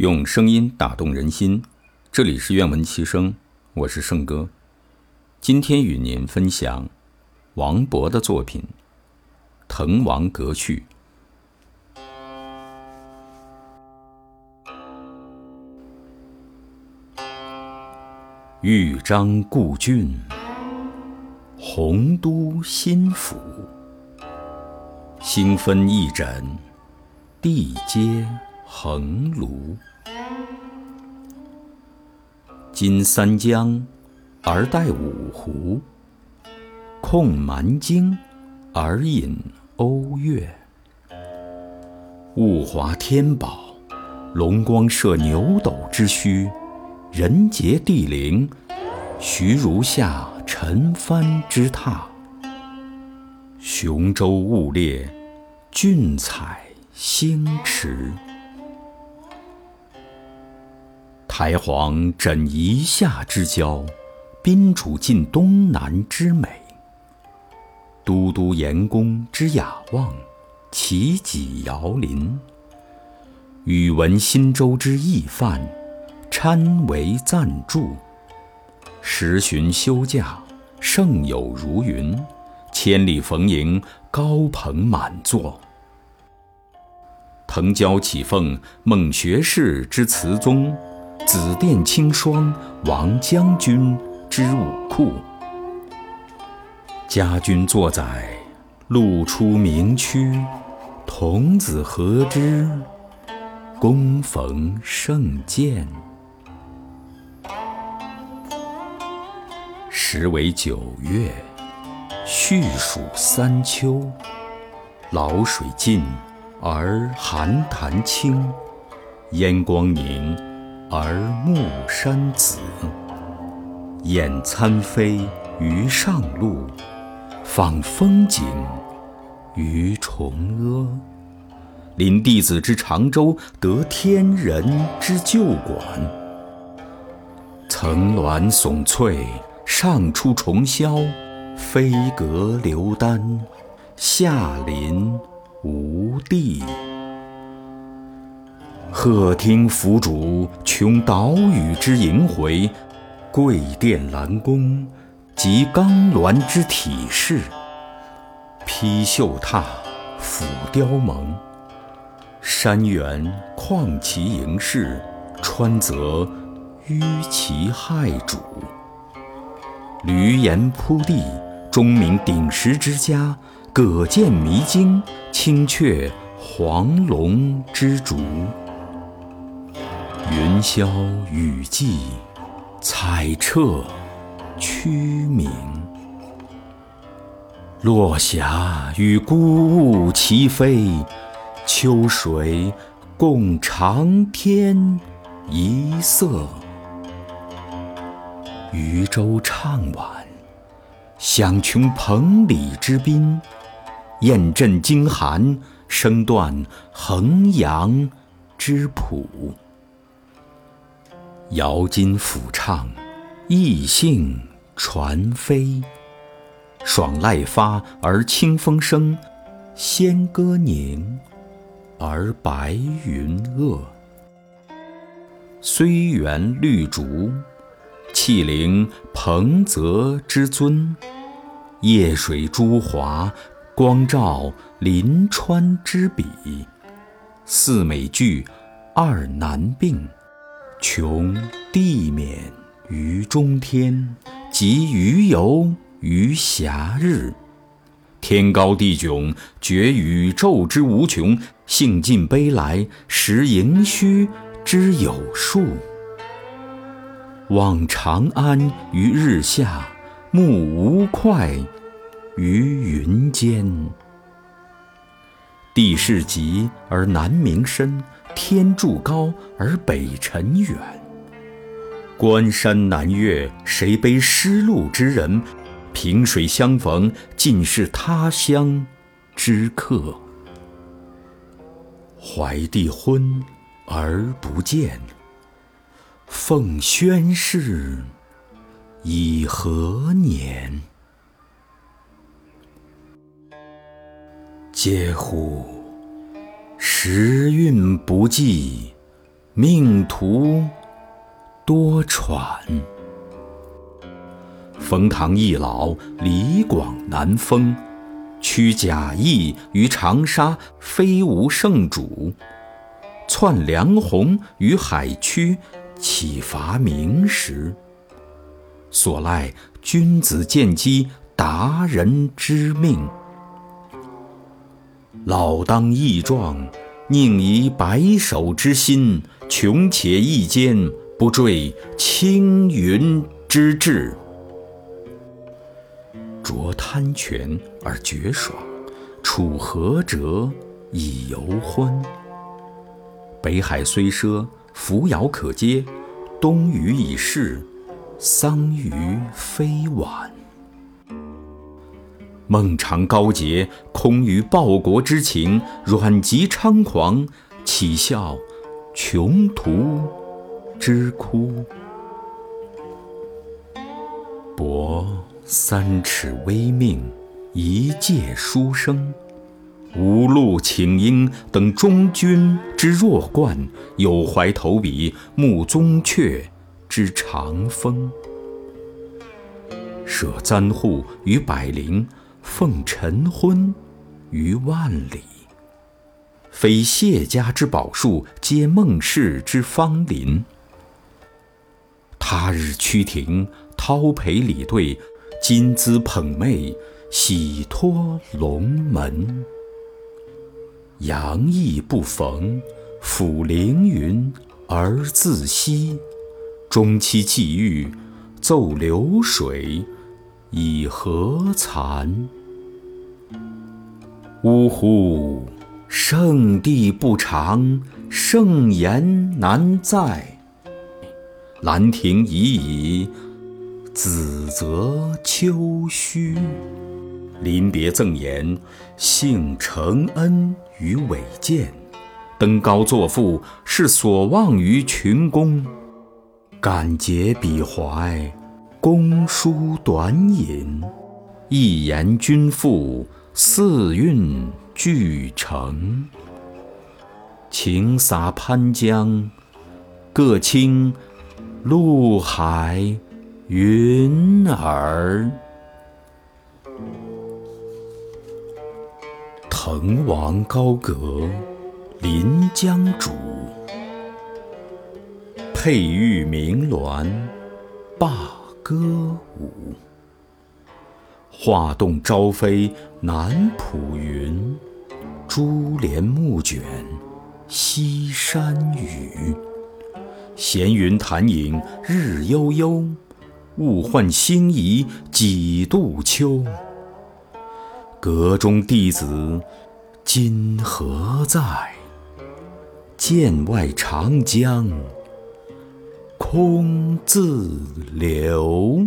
用声音打动人心，这里是愿闻其声，我是圣哥。今天与您分享王勃的作品《滕王阁序》。豫章故郡，洪都新府。星分翼轸，地接衡庐。襟三江而带五湖，控蛮荆而引瓯越。物华天宝，龙光射牛斗之墟，人杰地灵，徐如下陈蕃之榻。雄州雾列，俊采星驰。台隍枕夷夏之交，宾主尽东南之美。都督阎公之雅望，齐己遥临。宇文新州之懿范，参为赞助。时巡休假，胜友如云。千里逢迎，高朋满座。腾蛟起凤，孟学士之词宗。紫殿青霜，王将军之武库。家君作宰，路出名区。童子何知？恭逢圣饯。时为九月，序属三秋。潦水尽而寒潭清，烟光凝。而暮山紫，燕参飞于上路，访风景于崇阿。临帝子之长洲，得天人之旧馆。层峦耸翠，上出重霄；飞阁流丹，下临无地。鹤汀凫渚，穷岛屿之萦回；桂殿兰宫，集冈峦之体势。披绣闼，俯雕甍，山原旷其盈视，川泽纡其骇瞩。闾阎扑地，钟鸣鼎食之家；葛剑弥津，青雀黄龙之逐。云霄雨霁，彩彻区明。落霞与孤鹜齐飞，秋水共长天一色。渔舟唱晚，响穷彭蠡之滨；雁阵惊寒，声断衡阳之浦。瑶金抚唱，逸兴传飞；爽籁发而清风生，仙歌凝而白云遏。虽园绿竹，气凌彭泽之尊；夜水朱华，光照临川之笔。四美具，二难并。穷地免于中天，极余游于暇日。天高地迥，觉宇宙之无穷；兴尽悲来，识盈虚之有数。望长安于日下，目吴会于云间。地势极而南溟深。天柱高而北辰远，关山难越，谁悲失路之人？萍水相逢，尽是他乡之客。怀帝昏而不见，奉宣室以何年？嗟乎！时运不济，命途多舛。冯唐易老，李广难封。屈贾谊于长沙，非无圣主；窜梁鸿于海曲，岂乏名实？所赖君子见机，达人知命。老当益壮，宁以白首之心，穷且益坚，不坠青云之志。濯贪泉而觉爽，处涸辙以犹欢。北海虽赊，扶摇可接；东隅已逝，桑榆非晚。孟尝高洁，空余报国之情；阮籍猖狂，岂效穷途之哭？博三尺微命，一介书生。无路请缨，等中军之弱冠；有怀投笔，慕宗悫之长风。舍簪笏于百龄。奉晨昏于万里，非谢家之宝树，皆孟氏之芳邻。他日趋庭，叨陪礼对，金姿捧袂，喜托龙门。阳意不逢，抚凌云而自惜；中期际遇，奏流水。以何惭？呜呼！圣地不长，圣言难在。兰亭已矣，梓泽秋虚。临别赠言，幸承恩于伟饯。登高作赋，是所望于群公。感竭彼怀。公书短引，一言均赋，四韵俱成。晴洒潘江，各倾陆海云尔。滕王高阁临江渚，佩玉鸣鸾罢。歌舞，画栋朝飞南浦云，珠帘暮卷西山雨。闲云潭影日悠悠，物换星移几度秋。阁中弟子今何在？剑外长江。空自流。